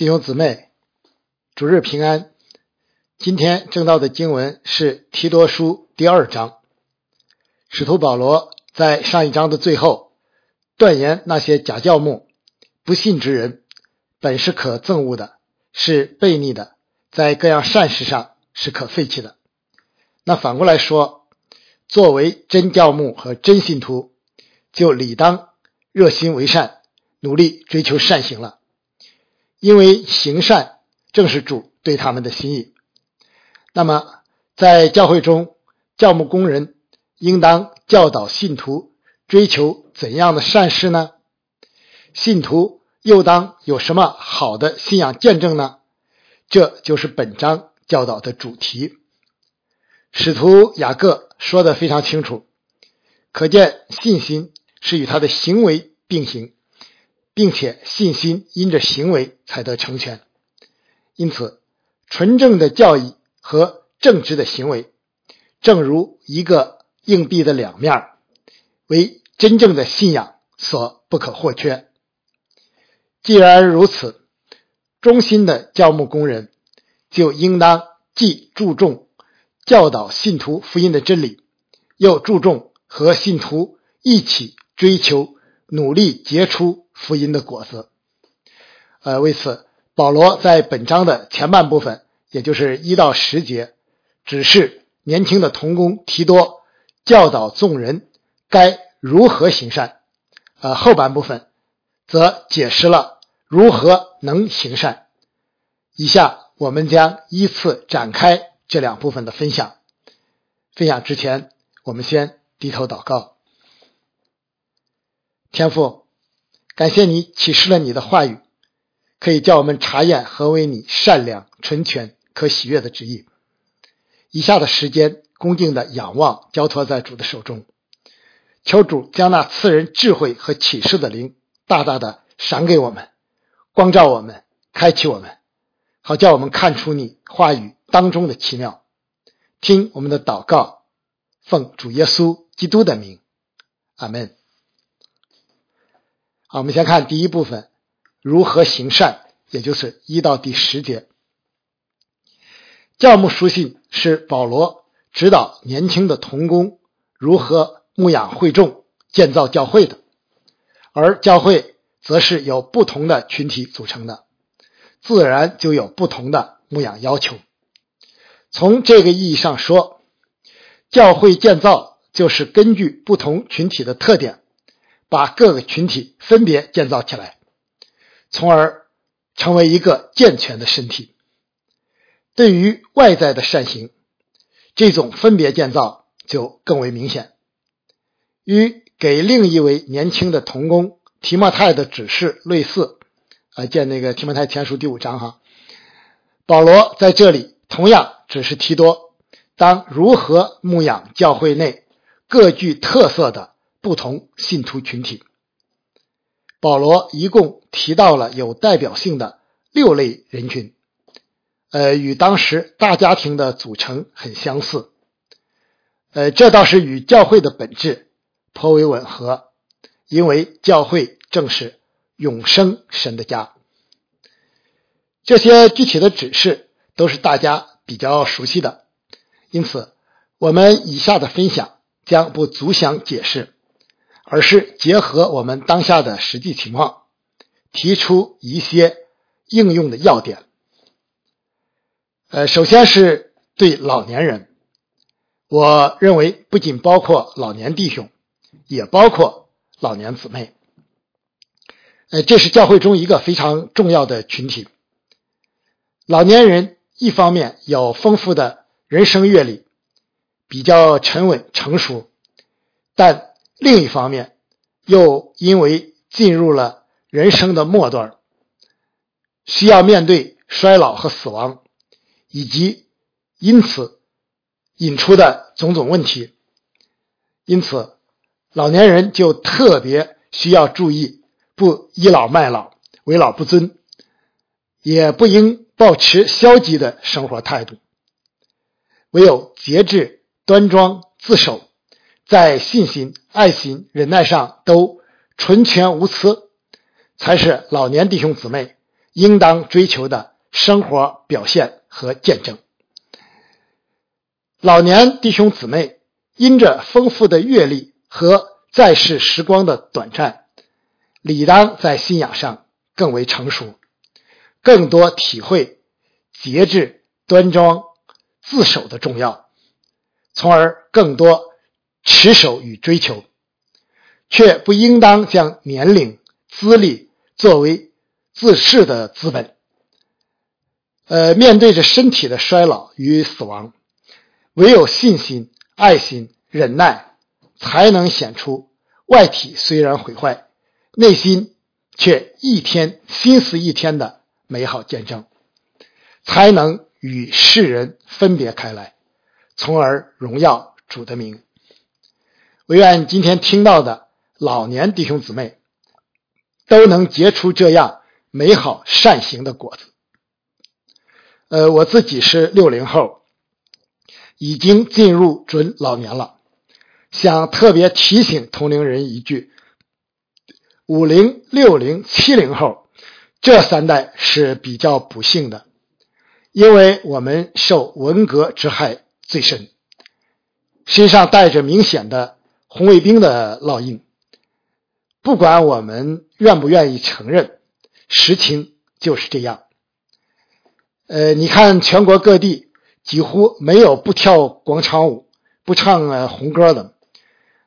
弟兄姊妹，主日平安。今天正道的经文是提多书第二章。使徒保罗在上一章的最后断言，那些假教牧、不信之人，本是可憎恶的，是悖逆的，在各样善事上是可废弃的。那反过来说，作为真教牧和真信徒，就理当热心为善，努力追求善行了。因为行善正是主对他们的心意。那么，在教会中，教牧工人应当教导信徒追求怎样的善事呢？信徒又当有什么好的信仰见证呢？这就是本章教导的主题。使徒雅各说的非常清楚，可见信心是与他的行为并行。并且信心因着行为才得成全，因此纯正的教义和正直的行为，正如一个硬币的两面，为真正的信仰所不可或缺。既然如此，忠心的教牧工人就应当既注重教导信徒福音的真理，又注重和信徒一起追求、努力结出。福音的果子，呃，为此，保罗在本章的前半部分，也就是一到十节，指示年轻的童工提多教导众人该如何行善，呃，后半部分则解释了如何能行善。以下我们将依次展开这两部分的分享。分享之前，我们先低头祷告，天父。感谢你启示了你的话语，可以叫我们查验何为你善良、纯全、可喜悦的旨意。以下的时间，恭敬的仰望，交托在主的手中，求主将那赐人智慧和启示的灵大大的赏给我们，光照我们，开启我们，好叫我们看出你话语当中的奇妙。听我们的祷告，奉主耶稣基督的名，阿门。好，我们先看第一部分，如何行善，也就是一到第十节。教牧书信是保罗指导年轻的童工如何牧养会众、建造教会的，而教会则是由不同的群体组成的，自然就有不同的牧养要求。从这个意义上说，教会建造就是根据不同群体的特点。把各个群体分别建造起来，从而成为一个健全的身体。对于外在的善行，这种分别建造就更为明显。与给另一位年轻的童工提莫泰的指示类似，啊，见那个提莫泰前书第五章哈。保罗在这里同样指示提多，当如何牧养教会内各具特色的。不同信徒群体，保罗一共提到了有代表性的六类人群，呃，与当时大家庭的组成很相似，呃，这倒是与教会的本质颇为吻合，因为教会正是永生神的家。这些具体的指示都是大家比较熟悉的，因此我们以下的分享将不足详解释。而是结合我们当下的实际情况，提出一些应用的要点。呃，首先是对老年人，我认为不仅包括老年弟兄，也包括老年姊妹。呃，这是教会中一个非常重要的群体。老年人一方面有丰富的人生阅历，比较沉稳成熟，但。另一方面，又因为进入了人生的末端，需要面对衰老和死亡，以及因此引出的种种问题，因此老年人就特别需要注意，不倚老卖老、为老不尊，也不应保持消极的生活态度，唯有节制、端庄、自守。在信心、爱心、忍耐上都纯全无疵，才是老年弟兄姊妹应当追求的生活表现和见证。老年弟兄姊妹因着丰富的阅历和在世时光的短暂，理当在信仰上更为成熟，更多体会节制、端庄、自守的重要，从而更多持守与追求，却不应当将年龄、资历作为自恃的资本。呃，面对着身体的衰老与死亡。唯有信心、爱心、忍耐，才能显出外体虽然毁坏，内心却一天心思一天的美好见证，才能与世人分别开来，从而荣耀主的名。我愿今天听到的老年弟兄姊妹都能结出这样美好善行的果子。呃，我自己是六零后。已经进入准老年了，想特别提醒同龄人一句：五零、六零、七零后这三代是比较不幸的，因为我们受文革之害最深，身上带着明显的红卫兵的烙印。不管我们愿不愿意承认，实情就是这样。呃，你看全国各地。几乎没有不跳广场舞、不唱红歌的，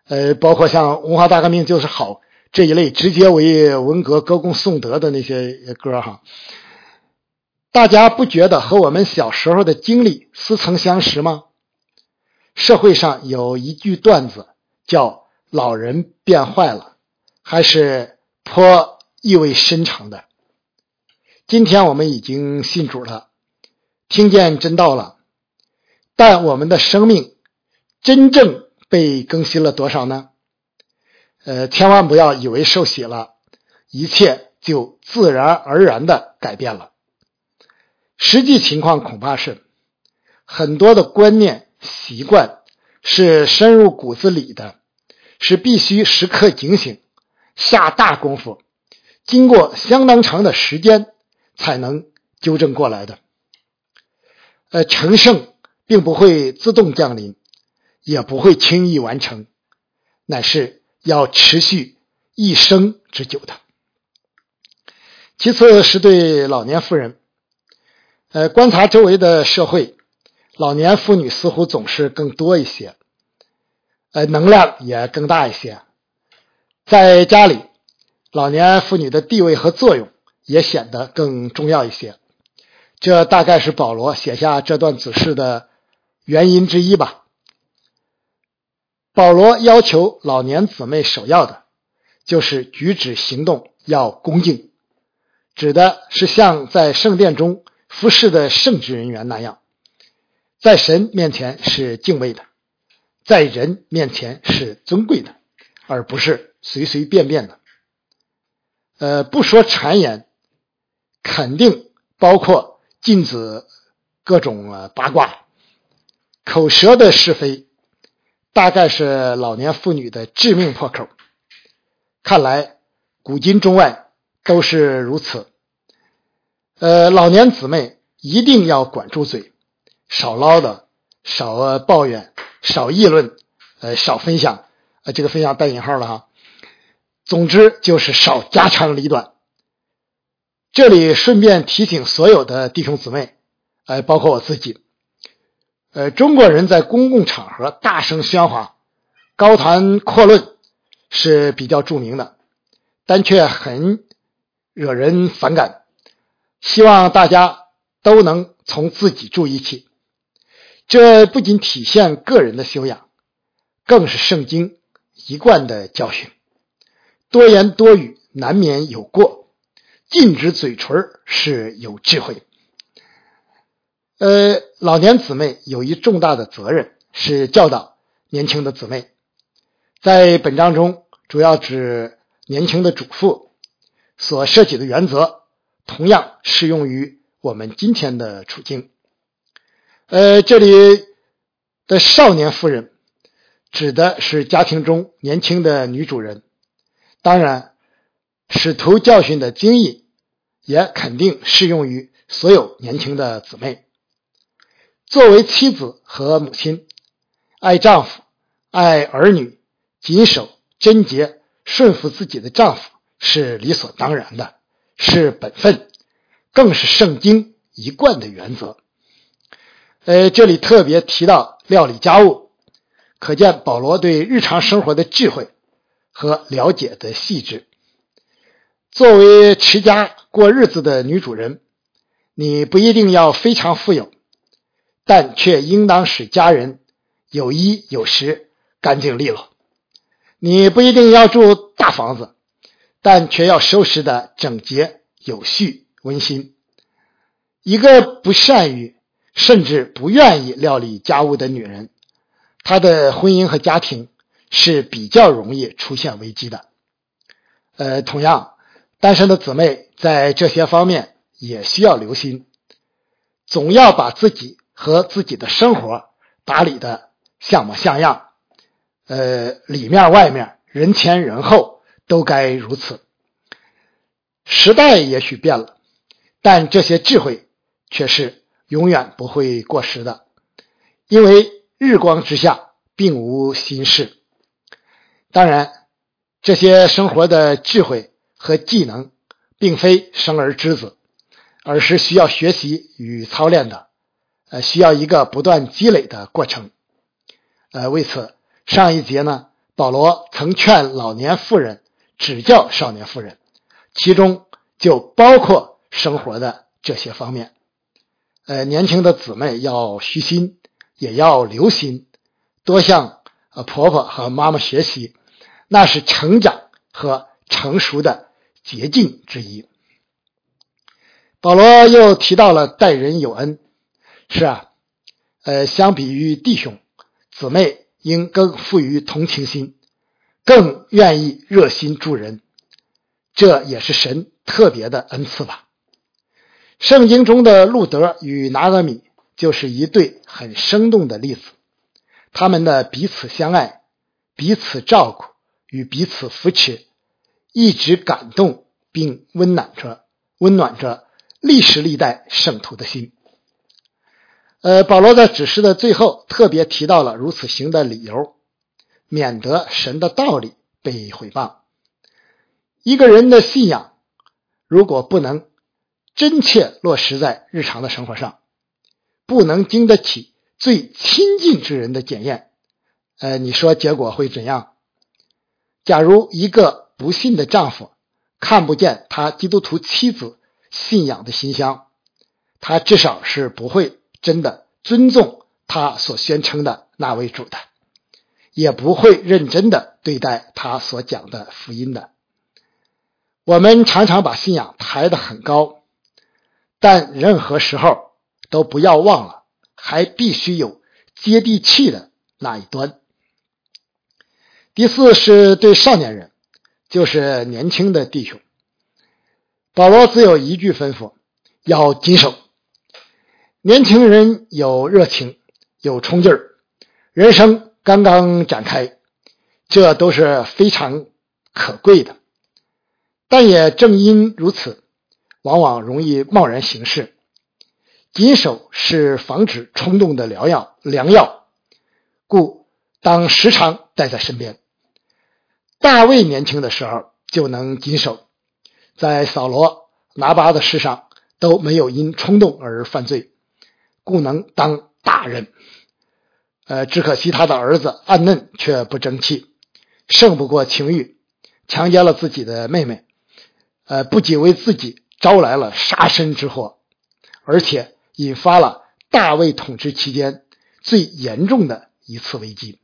呃，包括像“文化大革命就是好”这一类直接为文革歌功颂德的那些歌哈。大家不觉得和我们小时候的经历似曾相识吗？社会上有一句段子叫“老人变坏了”，还是颇意味深长的。今天我们已经信主了，听见真道了。但我们的生命真正被更新了多少呢？呃，千万不要以为受洗了，一切就自然而然的改变了。实际情况恐怕是很多的观念习惯是深入骨子里的，是必须时刻警醒、下大功夫，经过相当长的时间才能纠正过来的。呃，成圣。并不会自动降临，也不会轻易完成，乃是要持续一生之久的。其次是对老年妇人，呃，观察周围的社会，老年妇女似乎总是更多一些，呃，能量也更大一些，在家里，老年妇女的地位和作用也显得更重要一些。这大概是保罗写下这段指示的。原因之一吧。保罗要求老年姊妹首要的，就是举止行动要恭敬，指的是像在圣殿中服侍的圣职人员那样，在神面前是敬畏的，在人面前是尊贵的，而不是随随便便的。呃，不说谗言，肯定包括禁止各种八卦。口舌的是非，大概是老年妇女的致命破口。看来古今中外都是如此。呃，老年姊妹一定要管住嘴，少唠叨，少抱怨，少议论，呃，少分享。呃，这个分享带引号了哈。总之就是少家长里短。这里顺便提醒所有的弟兄姊妹，呃，包括我自己。呃，中国人在公共场合大声喧哗、高谈阔论是比较著名的，但却很惹人反感。希望大家都能从自己注意起。这不仅体现个人的修养，更是圣经一贯的教训：多言多语难免有过，禁止嘴唇是有智慧。呃，老年姊妹有一重大的责任，是教导年轻的姊妹。在本章中，主要指年轻的主妇所涉及的原则，同样适用于我们今天的处境。呃，这里的少年夫人，指的是家庭中年轻的女主人。当然，使徒教训的经义也肯定适用于所有年轻的姊妹。作为妻子和母亲，爱丈夫、爱儿女，谨守贞洁、顺服自己的丈夫是理所当然的，是本分，更是圣经一贯的原则。呃，这里特别提到料理家务，可见保罗对日常生活的智慧和了解的细致。作为持家过日子的女主人，你不一定要非常富有，但却应当使家人有衣有食、干净利落。你不一定要住大房子，但却要收拾的整洁、有序、温馨。一个不善于甚至不愿意料理家务的女人，她的婚姻和家庭是比较容易出现危机的。呃，同样。单身的姊妹在这些方面也需要留心，总要把自己和自己的生活打理的像模像样，呃，里面外面人前人后都该如此。时代也许变了，但这些智慧却是永远不会过时的，因为日光之下并无新事。当然，这些生活的智慧。和技能并非生而知子，而是需要学习与操练的，呃，需要一个不断积累的过程。呃，为此上一节呢，保罗曾劝老年妇人指教少年妇人，其中就包括生活的这些方面。呃，年轻的姊妹要虚心，也要留心，多向呃婆婆和妈妈学习，那是成长和成熟的。捷径之一。保罗又提到了待人有恩，是啊，呃，相比于弟兄姊妹，应更富于同情心，更愿意热心助人，这也是神特别的恩赐吧。圣经中的路德与拿俄米就是一对很生动的例子，他们的彼此相爱、彼此照顾与彼此扶持。一直感动并温暖着、温暖着历史历代圣徒的心。呃，保罗在指示的最后特别提到了如此行的理由，免得神的道理被毁谤。一个人的信仰如果不能真切落实在日常的生活上，不能经得起最亲近之人的检验，呃，你说结果会怎样？假如一个。不信的丈夫看不见他基督徒妻子信仰的馨香，他至少是不会真的尊重他所宣称的那位主的，也不会认真的对待他所讲的福音的。我们常常把信仰抬得很高，但任何时候都不要忘了，还必须有接地气的那一端。第四是对少年人。就是年轻的弟兄，保罗只有一句吩咐：要谨守。年轻人有热情，有冲劲儿，人生刚刚展开，这都是非常可贵的。但也正因如此，往往容易贸然行事。谨守是防止冲动的良药，良药，故当时常带在身边。大卫年轻的时候就能谨守，在扫罗、拿巴的世上都没有因冲动而犯罪，故能当大人。呃，只可惜他的儿子暗嫩却不争气，胜不过情欲，强奸了自己的妹妹。呃，不仅为自己招来了杀身之祸，而且引发了大卫统治期间最严重的一次危机。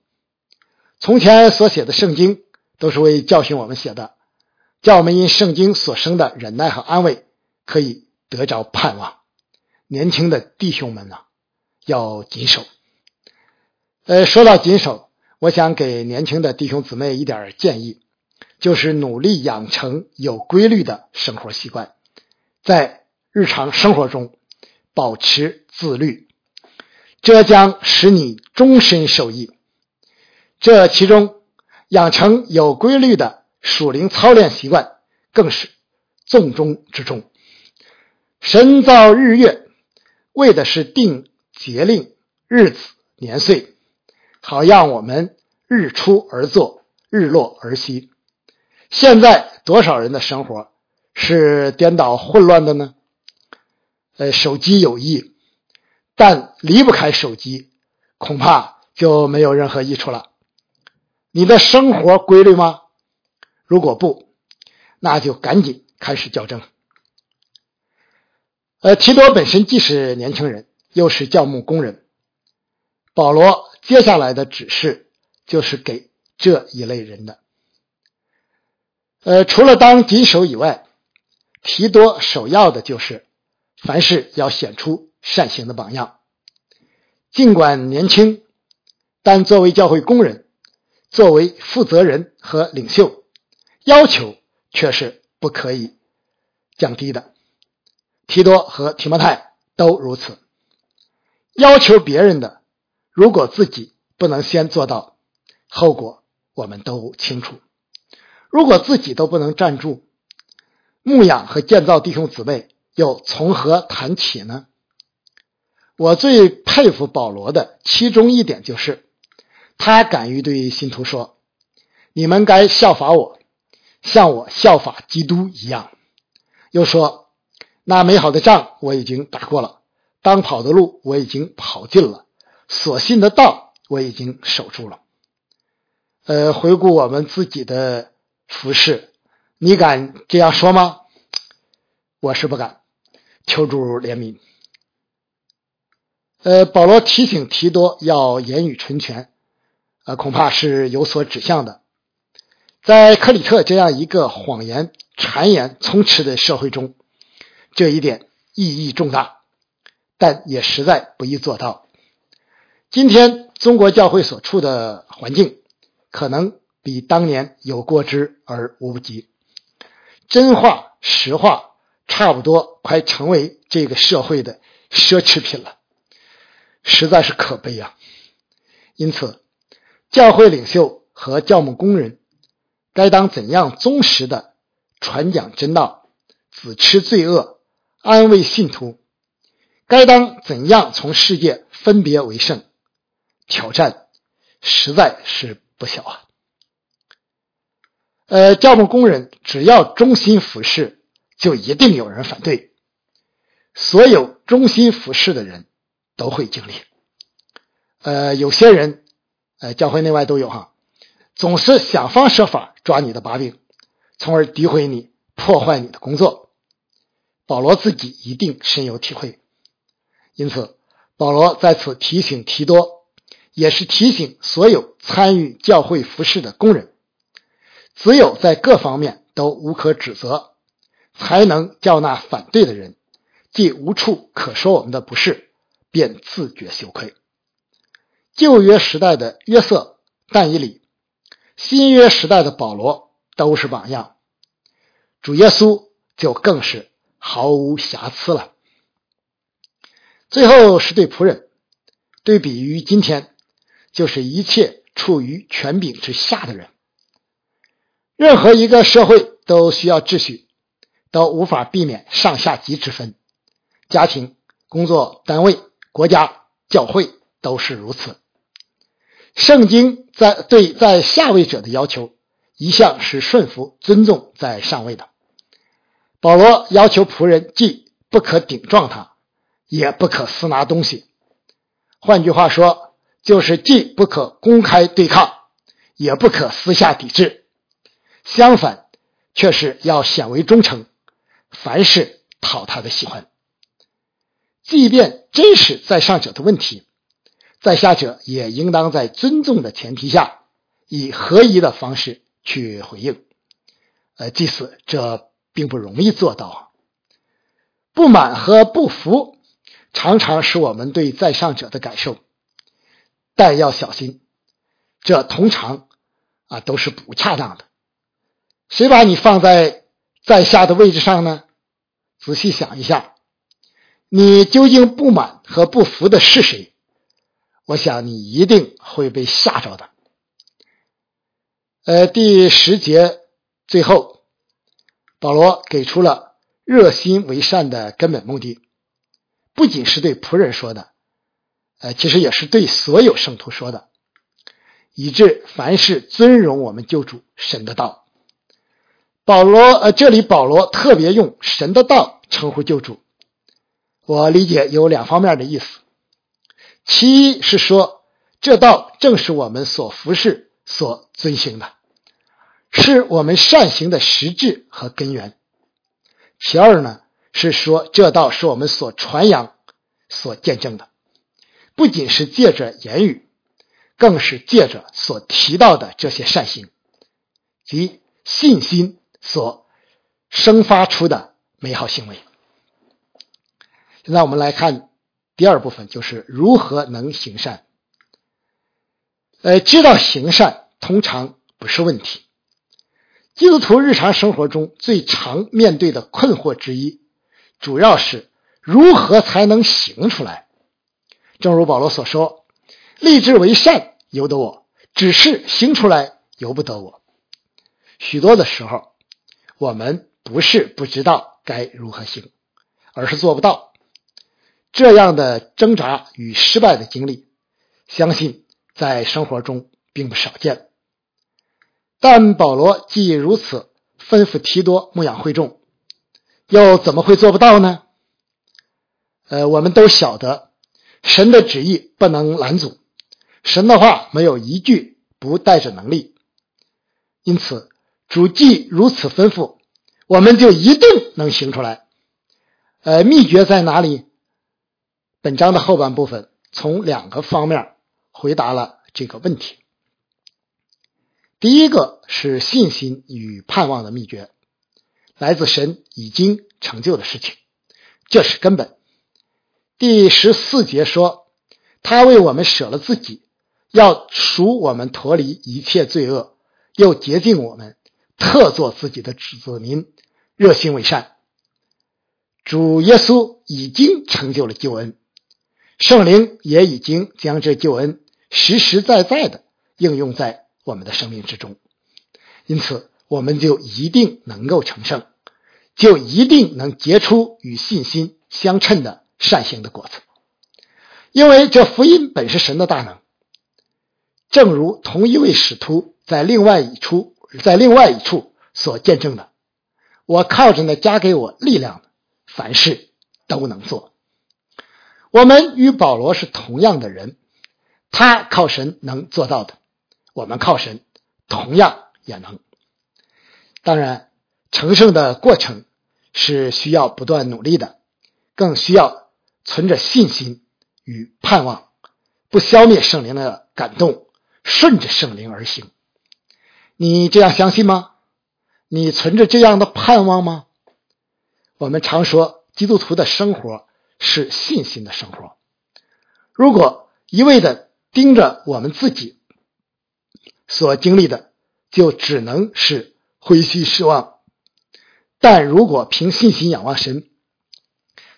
从前所写的圣经。都是为教训我们写的，叫我们因圣经所生的忍耐和安慰，可以得着盼望。年轻的弟兄们呢，要谨守。呃，说到谨守，我想给年轻的弟兄姊妹一点建议，就是努力养成有规律的生活习惯，在日常生活中保持自律，这将使你终身受益。这其中。养成有规律的属灵操练习惯，更是重中之重。神造日月，为的是定节令、日子、年岁，好让我们日出而作，日落而息。现在多少人的生活是颠倒混乱的呢？呃，手机有益，但离不开手机，恐怕就没有任何益处了。你的生活规律吗？如果不，那就赶紧开始矫正。呃，提多本身既是年轻人，又是教牧工人，保罗接下来的指示就是给这一类人的。呃，除了当谨守以外，提多首要的就是凡事要显出善行的榜样。尽管年轻，但作为教会工人，作为负责人和领袖，要求却是不可以降低的。提多和提摩太都如此。要求别人的，如果自己不能先做到，后果我们都清楚。如果自己都不能站住，牧养和建造弟兄姊妹又从何谈起呢？我最佩服保罗的其中一点就是，他敢于对信徒说：“你们该效法我，像我效法基督一样。”又说：“那美好的仗我已经打过了，当跑的路我已经跑尽了，所信的道我已经守住了。”呃，回顾我们自己的。服侍，你敢这样说吗？我是不敢。求主怜悯。呃，保罗提醒提多要言语纯全，呃，恐怕是有所指向的。在克里特这样一个谎言、谗言充斥的社会中，这一点意义重大，但也实在不易做到。今天中国教会所处的环境，可能。比当年有过之而无不及，真话实话差不多快成为这个社会的奢侈品了，实在是可悲啊！因此，教会领袖和教牧工人该当怎样忠实的传讲真道，子吃罪恶，安慰信徒？该当怎样从世界分别为圣？挑战实在是不小啊！呃，教牧工人只要忠心服侍，就一定有人反对。所有忠心服侍的人都会经历。呃，有些人，呃，教会内外都有哈，总是想方设法抓你的把柄，从而诋毁你、破坏你的工作。保罗自己一定深有体会，因此保罗在此提醒提多，也是提醒所有参与教会服侍的工人。只有在各方面都无可指责，才能叫那反对的人既无处可说我们的不是，便自觉羞愧。旧约时代的约瑟、但以理，新约时代的保罗都是榜样，主耶稣就更是毫无瑕疵了。最后是对仆人，对比于今天，就是一切处于权柄之下的人。任何一个社会都需要秩序，都无法避免上下级之分。家庭、工作单位、国家、教会都是如此。圣经在对在下位者的要求，一向是顺服、尊重在上位的。保罗要求仆人既不可顶撞他，也不可私拿东西。换句话说，就是既不可公开对抗，也不可私下抵制。相反，却是要显为忠诚，凡事讨他的喜欢。即便真是在上者的问题，在下者也应当在尊重的前提下，以合宜的方式去回应。呃，即使这并不容易做到。不满和不服，常常是我们对在上者的感受，但要小心，这通常啊都是不恰当的。谁把你放在在下的位置上呢？仔细想一下，你究竟不满和不服的是谁？我想你一定会被吓着的。呃，第十节最后，保罗给出了热心为善的根本目的，不仅是对仆人说的，呃，其实也是对所有圣徒说的，以致凡事尊荣我们救主神的道。保罗，呃，这里保罗特别用神的道称呼救主，我理解有两方面的意思。其一是说，这道正是我们所服侍、所遵行的，是我们善行的实质和根源。其二呢，是说这道是我们所传扬、所见证的，不仅是借着言语，更是借着所提到的这些善行及信心。所生发出的美好行为。现在我们来看第二部分，就是如何能行善。呃，知道行善通常不是问题。基督徒日常生活中最常面对的困惑之一，主要是如何才能行出来。正如保罗所说：“立志为善由得我，只是行出来由不得我。”许多的时候。我们不是不知道该如何行，而是做不到。这样的挣扎与失败的经历，相信在生活中并不少见。但保罗既如此吩咐提多牧养会众，又怎么会做不到呢？呃，我们都晓得，神的旨意不能拦阻，神的话没有一句不带着能力，因此。主既如此吩咐，我们就一定能行出来。呃，秘诀在哪里？本章的后半部分从两个方面回答了这个问题。第一个是信心与盼望的秘诀，来自神已经成就的事情，这是根本。第十四节说，他为我们舍了自己，要赎我们脱离一切罪恶，又洁净我们。特做自己的子民，热心为善。主耶稣已经成就了救恩，圣灵也已经将这救恩实实在在的应用在我们的生命之中。因此，我们就一定能够成圣，就一定能结出与信心相称的善行的果子。因为这福音本是神的大能，正如同一位使徒在另外一处。在另外一处所见证的，我靠着那加给我力量的，凡事都能做。我们与保罗是同样的人，他靠神能做到的，我们靠神同样也能。当然，成圣的过程是需要不断努力的，更需要存着信心与盼望，不消灭圣灵的感动，顺着圣灵而行。你这样相信吗？你存着这样的盼望吗？我们常说，基督徒的生活是信心的生活。如果一味的盯着我们自己所经历的，就只能是灰心失望。但如果凭信心仰望神，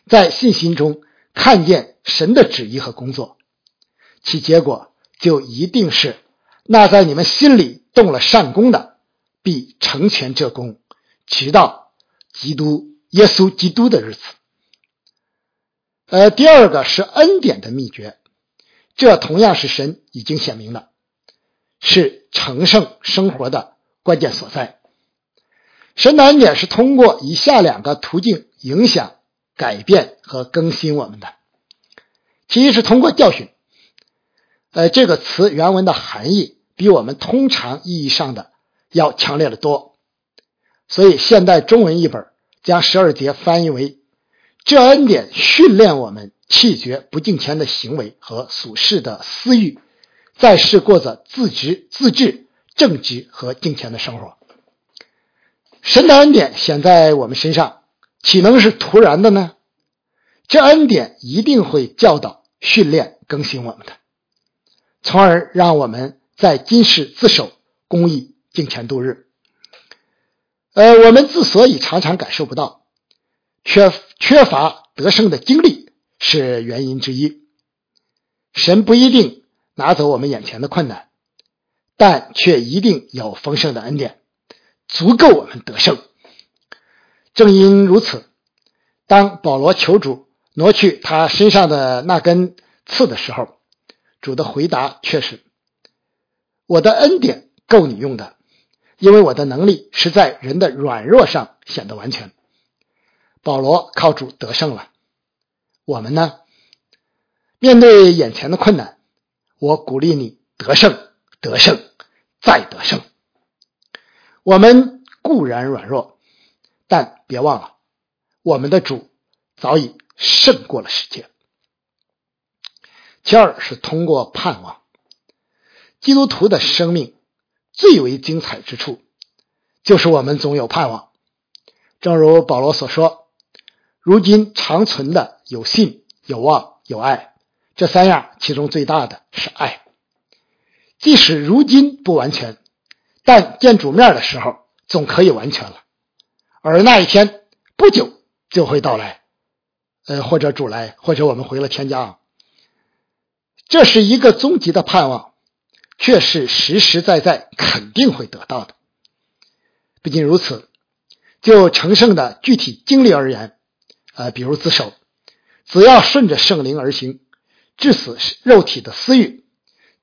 在信心中看见神的旨意和工作，其结果就一定是那在你们心里。动了善功的，必成全这功，直到基督耶稣基督的日子。呃，第二个是恩典的秘诀，这同样是神已经显明的，是成圣生活的关键所在。神的恩典是通过以下两个途径影响、改变和更新我们的。其一是通过教训，呃，这个词原文的含义。比我们通常意义上的要强烈的多，所以现代中文译本将十二节翻译为：“这恩典训练我们弃绝不敬虔的行为和俗世的私欲，在世过着自直、自治、正直和敬虔的生活。”神的恩典显在我们身上，岂能是突然的呢？这恩典一定会教导、训练、更新我们的，从而让我们。在今世自守、公益、敬虔度日。呃，我们之所以常常感受不到，缺缺乏得胜的经历是原因之一。神不一定拿走我们眼前的困难，但却一定有丰盛的恩典，足够我们得胜。正因如此，当保罗求主挪去他身上的那根刺的时候，主的回答却是：“我的恩典够你用的，因为我的能力是在人的软弱上显得完全。”保罗靠主得胜了。我们呢？面对眼前的困难，我鼓励你得胜，得胜，再得胜。我们固然软弱，但别忘了，我们的主早已胜过了世界。其二是通过盼望，基督徒的生命最为精彩之处，就是我们总有盼望。正如保罗所说。如今长存的有信、有望、有爱，这三样其中最大的是爱。即使如今不完全，但见主面的时候总可以完全了。而那一天不久就会到来，呃，或者主来，或者我们回了天家。这是一个终极的盼望，却是实实在在肯定会得到的。不仅如此，就成圣的具体经历而言。呃，比如自首，只要顺着圣灵而行，致死肉体的私欲，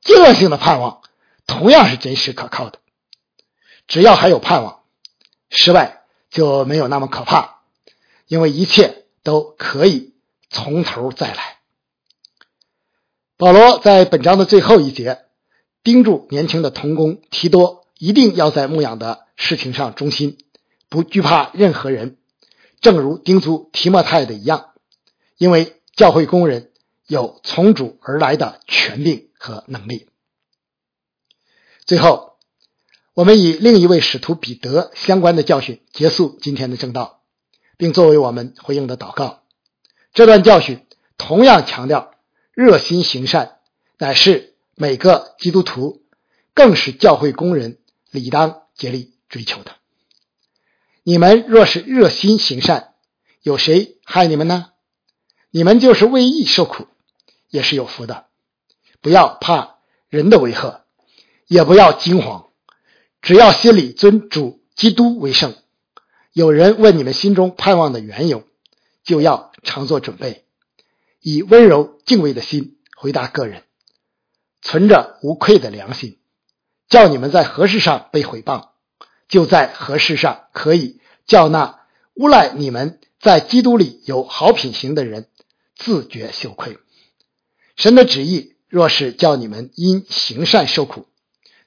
阶段性的盼望同样是真实可靠的。只要还有盼望，失败就没有那么可怕，因为一切都可以从头再来。保罗在本章的最后一节叮嘱年轻的童工提多，一定要在牧养的事情上忠心，不惧怕任何人。正如叮嘱提莫泰的一样，因为教会工人有从主而来的权柄和能力。最后，我们以另一位使徒彼得相关的教训结束今天的正道，并作为我们回应的祷告。这段教训同样强调热心行善乃是每个基督徒，更是教会工人理当竭力追求的。你们若是热心行善，有谁害你们呢？你们就是为义受苦，也是有福的。不要怕人的威吓，也不要惊慌，只要心里尊主基督为圣。有人问你们心中盼望的缘由，就要常做准备，以温柔敬畏的心回答个人，存着无愧的良心，叫你们在何事上被毁谤。就在何事上可以叫那诬赖你们在基督里有好品行的人自觉羞愧。神的旨意若是叫你们因行善受苦，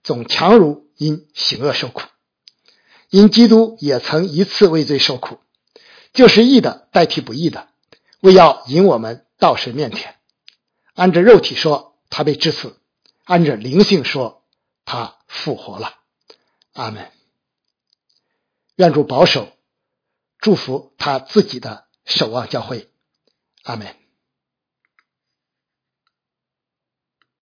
总强如因行恶受苦。因基督也曾一次为罪受苦，就是义的代替不义的，为要引我们到神面前。按着肉体说，他被致死；按着灵性说，他复活了。阿门。愿主保守、祝福他自己的守望教会，阿门。